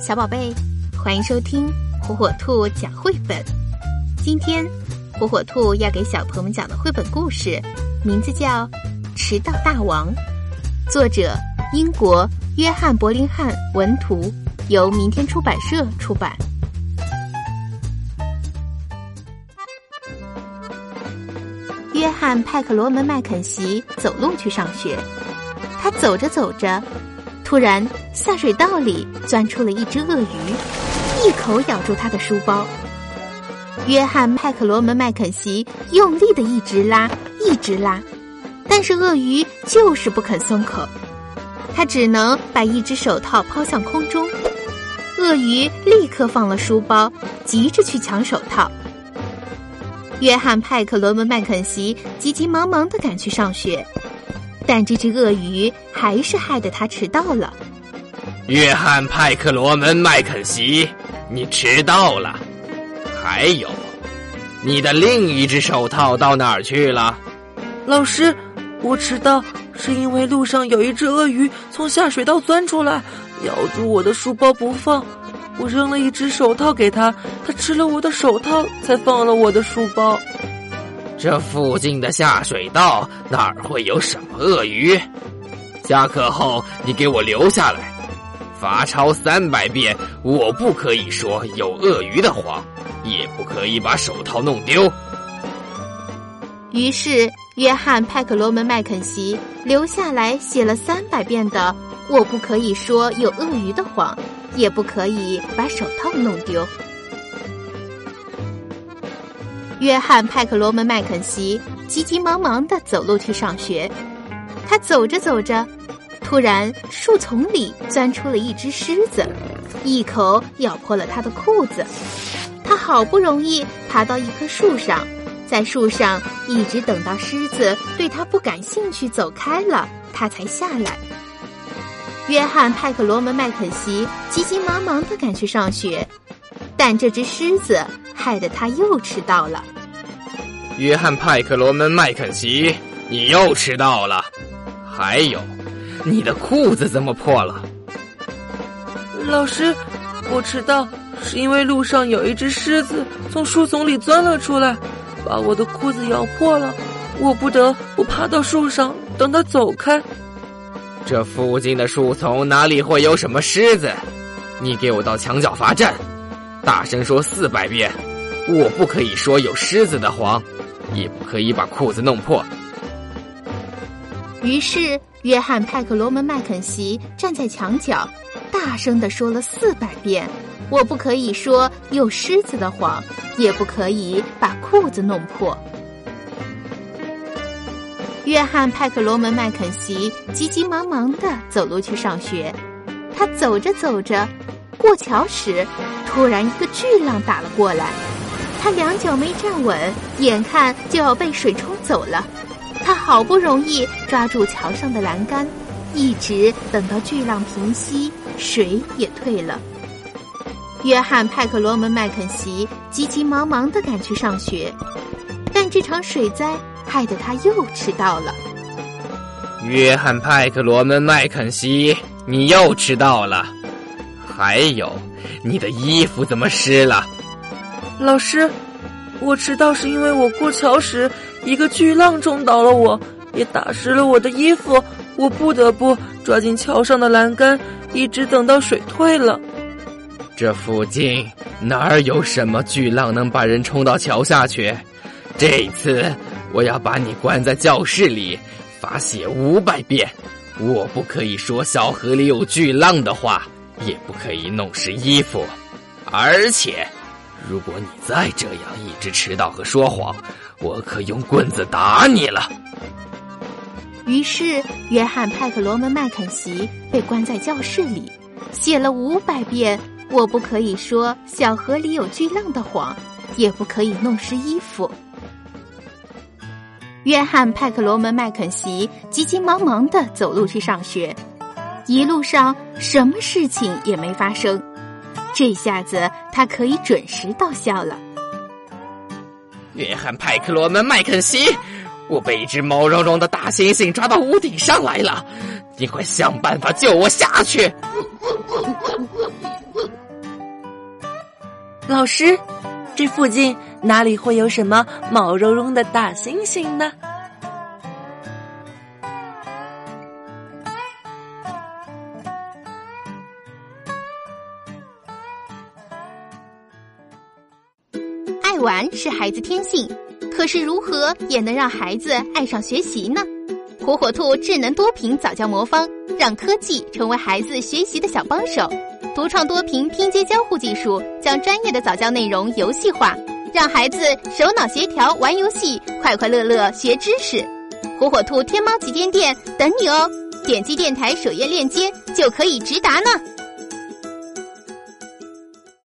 小宝贝，欢迎收听火火兔讲绘本。今天，火火兔要给小朋友们讲的绘本故事，名字叫《迟到大王》，作者英国约翰·伯林汉文图，由明天出版社出版。约翰·派克罗门·麦肯锡走路去上学，他走着走着。突然，下水道里钻出了一只鳄鱼，一口咬住他的书包。约翰·派克罗门·麦肯锡用力的一直拉，一直拉，但是鳄鱼就是不肯松口。他只能把一只手套抛向空中，鳄鱼立刻放了书包，急着去抢手套。约翰·派克罗门·麦肯锡急急忙忙的赶去上学。但这只鳄鱼还是害得他迟到了。约翰·派克罗门·麦肯锡，你迟到了。还有，你的另一只手套到哪儿去了？老师，我迟到是因为路上有一只鳄鱼从下水道钻出来，咬住我的书包不放。我扔了一只手套给他，他吃了我的手套，才放了我的书包。这附近的下水道哪儿会有什么鳄鱼？下课后你给我留下来，罚抄三百遍。我不可以说有鳄鱼的谎，也不可以把手套弄丢。于是，约翰·派克罗门·麦肯锡留下来写了三百遍的“我不可以说有鳄鱼的谎，也不可以把手套弄丢”。约翰·派克罗门·麦肯锡急急忙忙的走路去上学。他走着走着，突然树丛里钻出了一只狮子，一口咬破了他的裤子。他好不容易爬到一棵树上，在树上一直等到狮子对他不感兴趣走开了，他才下来。约翰·派克罗门·麦肯锡急急忙忙的赶去上学。但这只狮子害得他又迟到了。约翰·派克罗门·麦肯齐，你又迟到了。还有，你的裤子怎么破了？老师，我迟到是因为路上有一只狮子从树丛里钻了出来，把我的裤子咬破了。我不得不爬到树上等它走开。这附近的树丛哪里会有什么狮子？你给我到墙角罚站。大声说四百遍，我不可以说有狮子的谎，也不可以把裤子弄破。于是，约翰·派克罗门·麦肯锡站在墙角，大声的说了四百遍：“我不可以说有狮子的谎，也不可以把裤子弄破。”约翰·派克罗门·麦肯锡急急忙忙的走路去上学，他走着走着，过桥时。突然，一个巨浪打了过来，他两脚没站稳，眼看就要被水冲走了。他好不容易抓住桥上的栏杆，一直等到巨浪平息，水也退了。约翰·派克罗门·麦肯锡急急忙忙的赶去上学，但这场水灾害得他又迟到了。约翰·派克罗门·麦肯锡，你又迟到了。还有，你的衣服怎么湿了？老师，我迟到是因为我过桥时一个巨浪冲倒了我，也打湿了我的衣服，我不得不抓紧桥上的栏杆，一直等到水退了。这附近哪儿有什么巨浪能把人冲到桥下去？这次我要把你关在教室里，罚写五百遍。我不可以说小河里有巨浪的话。也不可以弄湿衣服，而且，如果你再这样一直迟到和说谎，我可用棍子打你了。于是，约翰·派克罗门·麦肯锡被关在教室里，写了五百遍“我不可以说小河里有巨浪”的谎，也不可以弄湿衣服。约翰·派克罗门·麦肯锡急急忙忙的走路去上学。一路上什么事情也没发生，这下子他可以准时到校了。约翰·派克罗门·麦肯锡，我被一只毛茸茸的大猩猩抓到屋顶上来了，你快想办法救我下去！老师，这附近哪里会有什么毛茸茸的大猩猩呢？爱玩是孩子天性，可是如何也能让孩子爱上学习呢？火火兔智能多屏早教魔方，让科技成为孩子学习的小帮手。独创多屏拼接交互技术，将专业的早教内容游戏化，让孩子手脑协调玩游戏，快快乐乐学知识。火火兔天猫旗舰店等你哦！点击电台首页链接就可以直达呢。